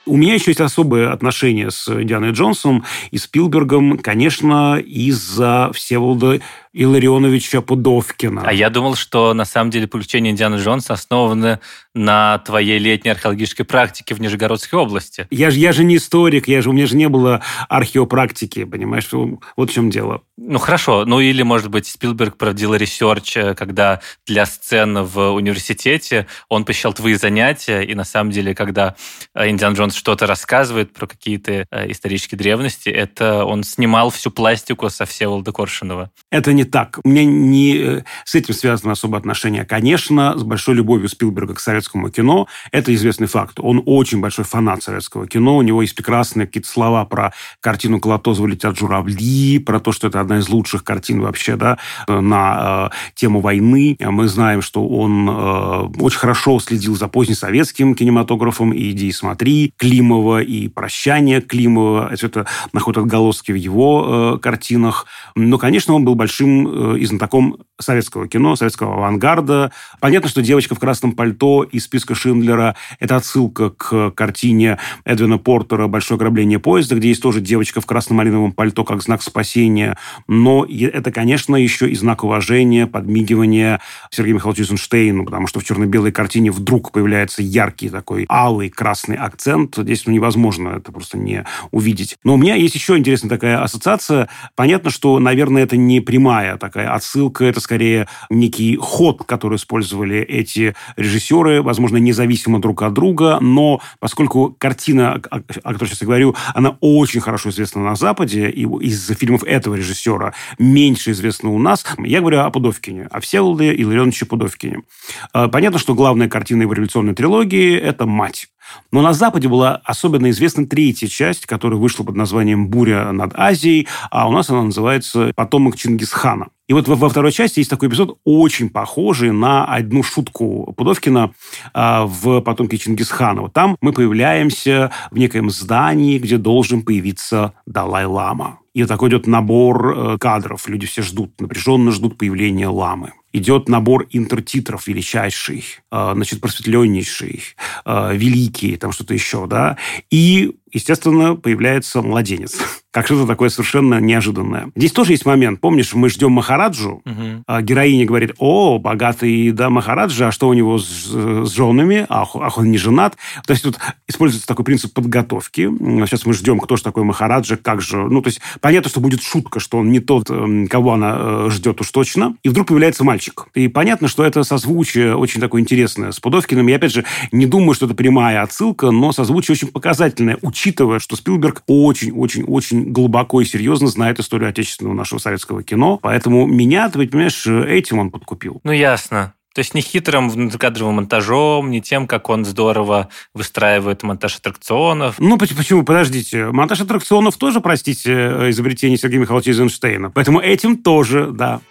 У меня еще есть особые отношения с Индианой Джонсом и Спилбергом, конечно, из-за Всеволода Илларионовича Пудовкина. А я думал, что на самом деле приключения Индианы Джонса основаны на твоей летней археологической практике в Нижегородской области. Я же, я же не историк, я же, у меня же не было археопрактики, понимаешь? Вот в чем дело. Ну, хорошо. Ну, или, может быть, Спилберг проводил research, э, когда для сцен в университете он посещал твои занятия, и на самом деле, когда э, Индиана Джонс что-то рассказывает про какие-то э, исторические древности, это он снимал всю пластику со Всеволода Коршунова. Это не так. У меня не с этим связано особое отношение. Конечно, с большой любовью Спилберга к советскому кино. Это известный факт. Он очень большой фанат советского кино. У него есть прекрасные какие-то слова про картину «Колотозова летят журавли», про то, что это одна из лучших картин вообще да, на э, тему войны. Мы знаем, что он э, очень хорошо следил за позднесоветским кинематографом и «Иди и смотри» Климова, и «Прощание» Климова. Это находит отголоски в его э, картинах. Но, конечно, он был большим э, и знатоком советского кино, советского авангарда. Понятно, что «Девочка в красном пальто» из списка Шиндлера – это отсылка к картине Эдвина Портера «Большое ограбление поезда», где есть тоже девочка в красно-малиновом пальто как знак спасения. Но это, конечно, еще и знак уважения, подмигивания Сергею Михайловичу Эйзенштейну, потому что в черно-белой картине вдруг появляется яркий такой алый красный акцент. Здесь ну, невозможно это просто не увидеть. Но у меня есть еще интересная такая ассоциация. Понятно, что, наверное, это не прямая такая отсылка, это скорее некий ход, который использовали эти режиссеры, возможно, независимо друг от друга, но поскольку картина, о которой сейчас я говорю, она очень хорошо известна на Западе, и из фильмов этого режиссера меньше известна у нас, я говорю о Пудовкине, о Всеволоде Илларионовиче Пудовкине. А, понятно, что главная картина его революционной трилогии – это «Мать». Но на Западе была особенно известна третья часть, которая вышла под названием «Буря над Азией», а у нас она называется «Потомок Чингисхана». И вот во, второй части есть такой эпизод, очень похожий на одну шутку Пудовкина э, в «Потомке Чингисхана». Вот там мы появляемся в некоем здании, где должен появиться Далай-Лама. И вот такой идет набор э, кадров. Люди все ждут, напряженно ждут появления ламы идет набор интертитров величайший, э, значит, просветленнейший, э, великий, там что-то еще, да. И естественно, появляется младенец. Как что-то такое совершенно неожиданное. Здесь тоже есть момент. Помнишь, мы ждем Махараджу. Угу. А героиня говорит, о, богатый да, Махараджа, а что у него с, с женами? Ах, ах, он не женат. То есть тут используется такой принцип подготовки. Сейчас мы ждем, кто же такой Махараджа, как же... Ну, то есть понятно, что будет шутка, что он не тот, эм, кого она э, ждет уж точно. И вдруг появляется мальчик. И понятно, что это созвучие очень такое интересное с Пудовкиным. Я, опять же, не думаю, что это прямая отсылка, но созвучие очень показательное, учитывая, что Спилберг очень-очень-очень глубоко и серьезно знает историю отечественного нашего советского кино. Поэтому меня, ты понимаешь, этим он подкупил. Ну, ясно. То есть не хитрым внутрикадровым монтажом, не тем, как он здорово выстраивает монтаж аттракционов. Ну, почему? Подождите. Монтаж аттракционов тоже, простите, изобретение Сергея Михайловича Эйзенштейна. Поэтому этим тоже, да.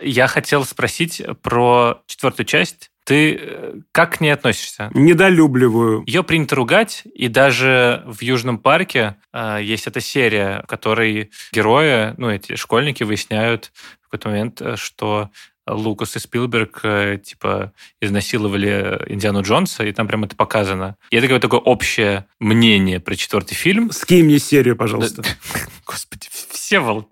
Я хотел спросить про четвертую часть ты э, как к ней относишься? Недолюбливаю. Ее принято ругать, и даже в Южном парке э, есть эта серия, в которой герои, ну, эти школьники выясняют в какой-то момент, э, что Лукас и Спилберг э, типа изнасиловали Индиану Джонса, и там прям это показано. И это какое-то такое общее мнение про четвертый фильм. Скинь мне серию, пожалуйста. Господи, все волк.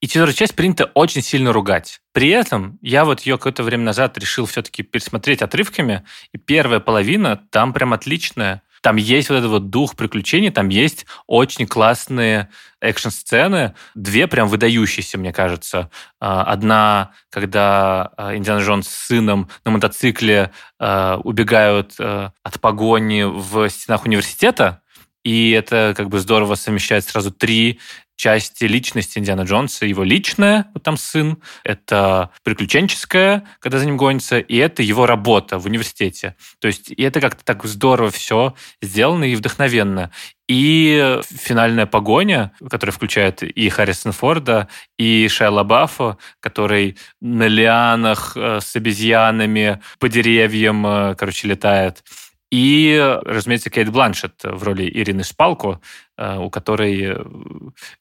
И четвертую часть принято очень сильно ругать. При этом я вот ее какое-то время назад решил все-таки пересмотреть отрывками, и первая половина там прям отличная. Там есть вот этот вот дух приключений, там есть очень классные экшн-сцены, две прям выдающиеся, мне кажется. А, одна, когда а, Индиана Джонс с сыном на мотоцикле а, убегают от погони в стенах университета, и это как бы здорово совмещает сразу три части личности Индиана Джонса. Его личная, вот там сын, это приключенческая, когда за ним гонится, и это его работа в университете. То есть и это как-то так здорово все сделано и вдохновенно. И финальная погоня, которая включает и Харрисона Форда, и Шайла Баффа, который на лианах э, с обезьянами по деревьям, э, короче, летает. И, разумеется, Кейт Бланшет в роли Ирины Шпалку, э, у которой э,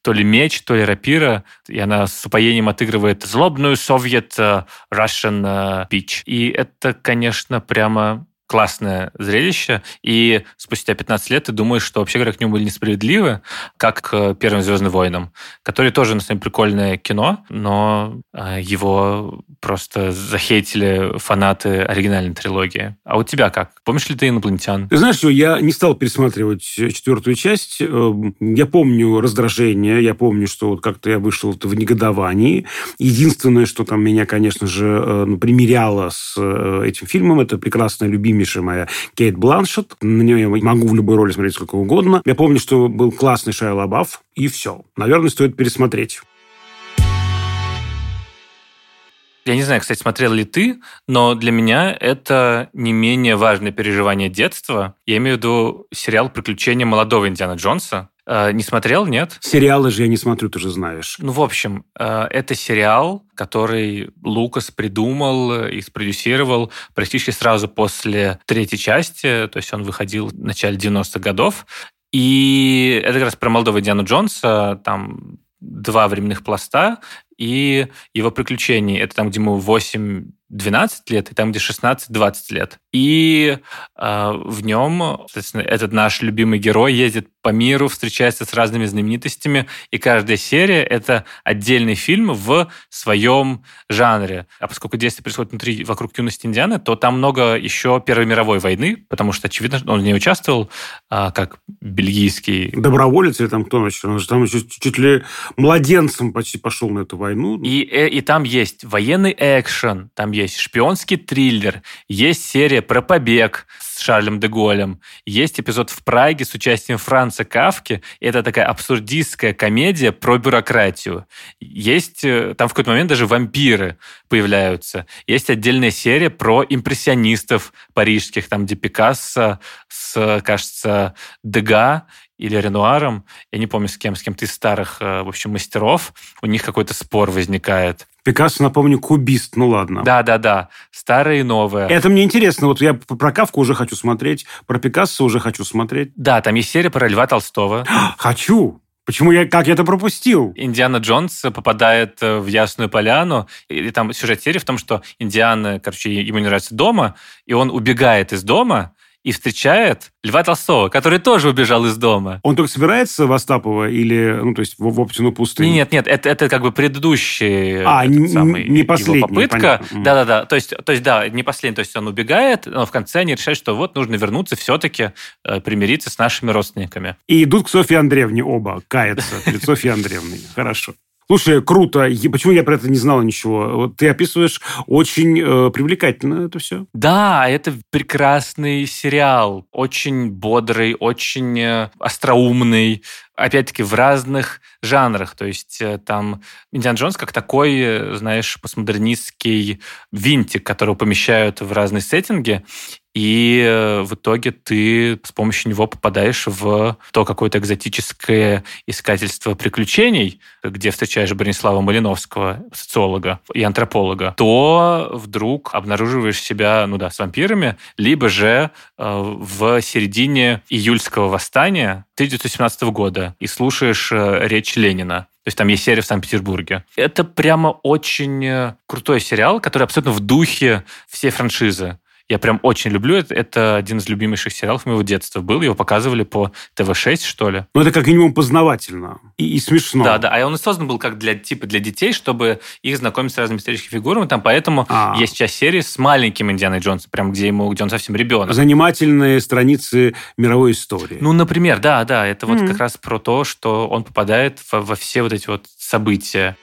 то ли меч, то ли рапира, и она с упоением отыгрывает злобную совет э, Russian Peach. И это, конечно, прямо классное зрелище, и спустя 15 лет ты думаешь, что вообще говоря, к нему были несправедливы, как к первым «Звездным войнам», которые тоже, на самом деле, прикольное кино, но а, его просто захейтили фанаты оригинальной трилогии. А у тебя как? Помнишь ли ты «Инопланетян»? Ты знаешь, я не стал пересматривать четвертую часть. Эм, я помню раздражение, я помню, что вот как-то я вышел в негодовании. Единственное, что там меня, конечно же, э, ну, примеряло с э, этим фильмом, это прекрасная любимая любимейшая моя Кейт Бланшет. На нее я могу в любой роли смотреть сколько угодно. Я помню, что был классный Шайа Лабаф, и все. Наверное, стоит пересмотреть. Я не знаю, кстати, смотрел ли ты, но для меня это не менее важное переживание детства. Я имею в виду сериал «Приключения молодого Индиана Джонса», не смотрел, нет? Сериалы же я не смотрю, ты же знаешь. Ну, в общем, э, это сериал, который Лукас придумал и спродюсировал практически сразу после третьей части, то есть он выходил в начале 90-х годов. И это как раз про молодого Диану Джонса, там два временных пласта и его приключения. Это там, где ему 8 12 лет, и там, где 16-20 лет. И э, в нем, соответственно, этот наш любимый герой ездит по миру, встречается с разными знаменитостями, и каждая серия — это отдельный фильм в своем жанре. А поскольку действие происходит внутри, вокруг юности Индианы, то там много еще Первой мировой войны, потому что, очевидно, он в ней участвовал э, как бельгийский... Доброволец или там кто значит? Он же там еще чуть ли младенцем почти пошел на эту войну. И, и, э, и там есть военный экшен, там есть шпионский триллер, есть серия про побег с Шарлем де Голем, есть эпизод в Праге с участием Франца Кавки. Это такая абсурдистская комедия про бюрократию. Есть э, там в какой-то момент даже вампиры появляются. Есть отдельная серия про импрессионистов парижских, там где Пикассо с, кажется, Дега или Ренуаром, я не помню с кем, с кем-то из старых, э, в общем, мастеров, у них какой-то спор возникает. Пикассо, напомню, кубист, ну ладно. Да-да-да, старые и новые. Это мне интересно, вот я про Кавку уже хочу смотреть, про Пикассо уже хочу смотреть. Да, там есть серия про Льва Толстого. Хочу! Почему я, как я это пропустил? Индиана Джонс попадает э, в Ясную Поляну, и там сюжет серии в том, что Индиана, короче, ему не нравится дома, и он убегает из дома, и встречает Льва Толстого, который тоже убежал из дома. Он только собирается в Остапова или, ну, то есть в, в Оптину пустыню? Нет, нет, это, это как бы предыдущий а, самый, не последний, его попытка. Да-да-да, то есть, то есть, да, не последний, то есть он убегает, но в конце они решают, что вот нужно вернуться все-таки э, примириться с нашими родственниками. И идут к Софье Андреевне оба, каются перед Софьей Андреевной. Хорошо. Слушай, круто. Почему я про это не знала ничего? Вот ты описываешь очень э, привлекательно это все. Да, это прекрасный сериал. Очень бодрый, очень э, остроумный. Опять-таки в разных жанрах. То есть э, там Индиан Джонс как такой, э, знаешь, постмодернистский винтик, который помещают в разные сеттинги. И э, в итоге ты с помощью него попадаешь в то какое-то экзотическое искательство приключений, где встречаешь Бронислава Малиновского, социолога и антрополога, то вдруг обнаруживаешь себя, ну да, с вампирами, либо же в середине июльского восстания 1917 года и слушаешь э, речь Ленина. То есть там есть серия в Санкт-Петербурге. Это прямо очень крутой сериал, который абсолютно в духе всей франшизы. Я прям очень люблю это. Это один из любимейших сериалов моего детства был. Его показывали по ТВ-6, что ли. Ну, это как минимум познавательно и, и смешно. Да, да. А он и создан был как для типа для детей, чтобы их знакомить с разными историческими фигурами. Там поэтому А-а-а. есть часть серии с маленьким Индианой Джонсом, прям где ему, где он совсем ребенок. Занимательные страницы мировой истории. Ну, например, да, да. Это mm-hmm. вот как раз про то, что он попадает во, во все вот эти вот события.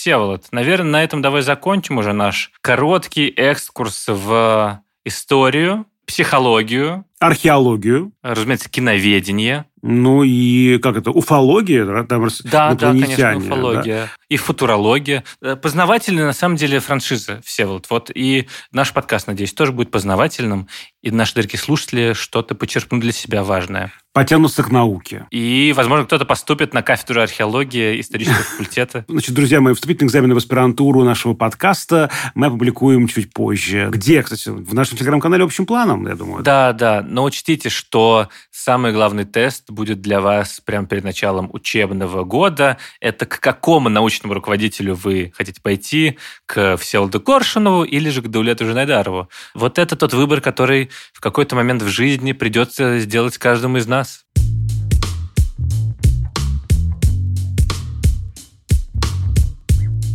Всеволод, наверное, на этом давай закончим уже наш короткий экскурс в историю, психологию, археологию, разумеется, киноведение, ну и как это, уфология, да, там да, да, конечно, уфология. Да? И футурология. Э, познавательная, на самом деле, франшиза, Всеволод. Вот и наш подкаст, надеюсь, тоже будет познавательным, и наши дорогие слушатели что-то почерпнут для себя важное. Потянутся к науке. И, возможно, кто-то поступит на кафедру археологии исторического факультета. Значит, друзья мои, вступительные экзамены в аспирантуру нашего подкаста мы опубликуем чуть позже. Где, кстати? В нашем телеграм-канале общим планом, я думаю. Да, да. Но учтите, что самый главный тест будет для вас прямо перед началом учебного года. Это к какому научному руководителю вы хотите пойти? К Всеволоду Коршунову или же к Даулету Жанайдарову? Вот это тот выбор, который в какой-то момент в жизни придется сделать каждому из нас.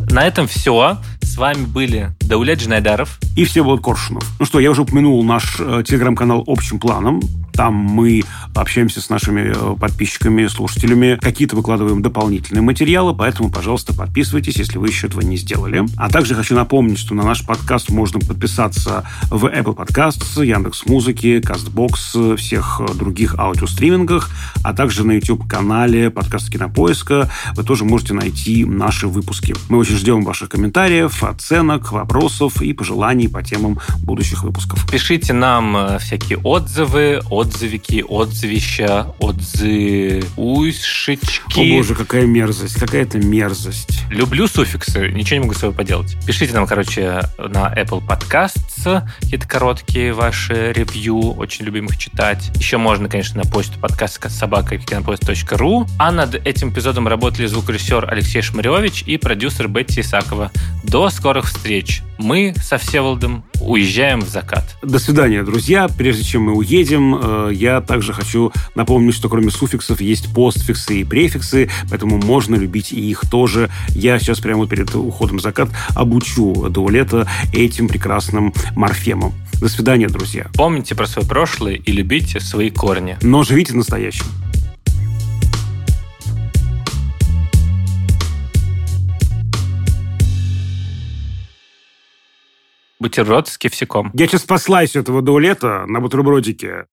На этом все. С вами были Даулет Джинайдаров и Всеволод Коршунов. Ну что, я уже упомянул наш э, телеграм-канал общим планом. Там мы общаемся с нашими э, подписчиками, слушателями. Какие-то выкладываем дополнительные материалы, поэтому, пожалуйста, подписывайтесь, если вы еще этого не сделали. А также хочу напомнить, что на наш подкаст можно подписаться в Apple Podcasts, Яндекс Музыки, Castbox, всех других аудиостримингах, а также на YouTube-канале подкаста Кинопоиска вы тоже можете найти наши выпуски. Мы очень ждем ваших комментариев, оценок, вопросов и пожеланий по темам будущих выпусков. Пишите нам э, всякие отзывы, отзывы отзывики, отзывища, отзывушечки. О боже, какая мерзость, какая это мерзость. Люблю суффиксы, ничего не могу с собой поделать. Пишите нам, короче, на Apple Podcasts какие-то короткие ваши ревью, очень любим их читать. Еще можно, конечно, на почту подкаста собака кинопоезд.ру. А над этим эпизодом работали звукорежиссер Алексей Шмаревич и продюсер Бетти Исакова. До скорых встреч! Мы со Всеволодом уезжаем в закат. До свидания, друзья. Прежде чем мы уедем, э, я также хочу напомнить, что кроме суффиксов есть постфиксы и префиксы, поэтому можно любить и их тоже. Я сейчас прямо перед уходом в закат обучу Дуалета этим прекрасным морфемам. До свидания, друзья. Помните про свое прошлое и любите свои корни. Но живите настоящим. Бутерброд с кефсиком. Я сейчас спаслась этого дуэлета на бутербродике.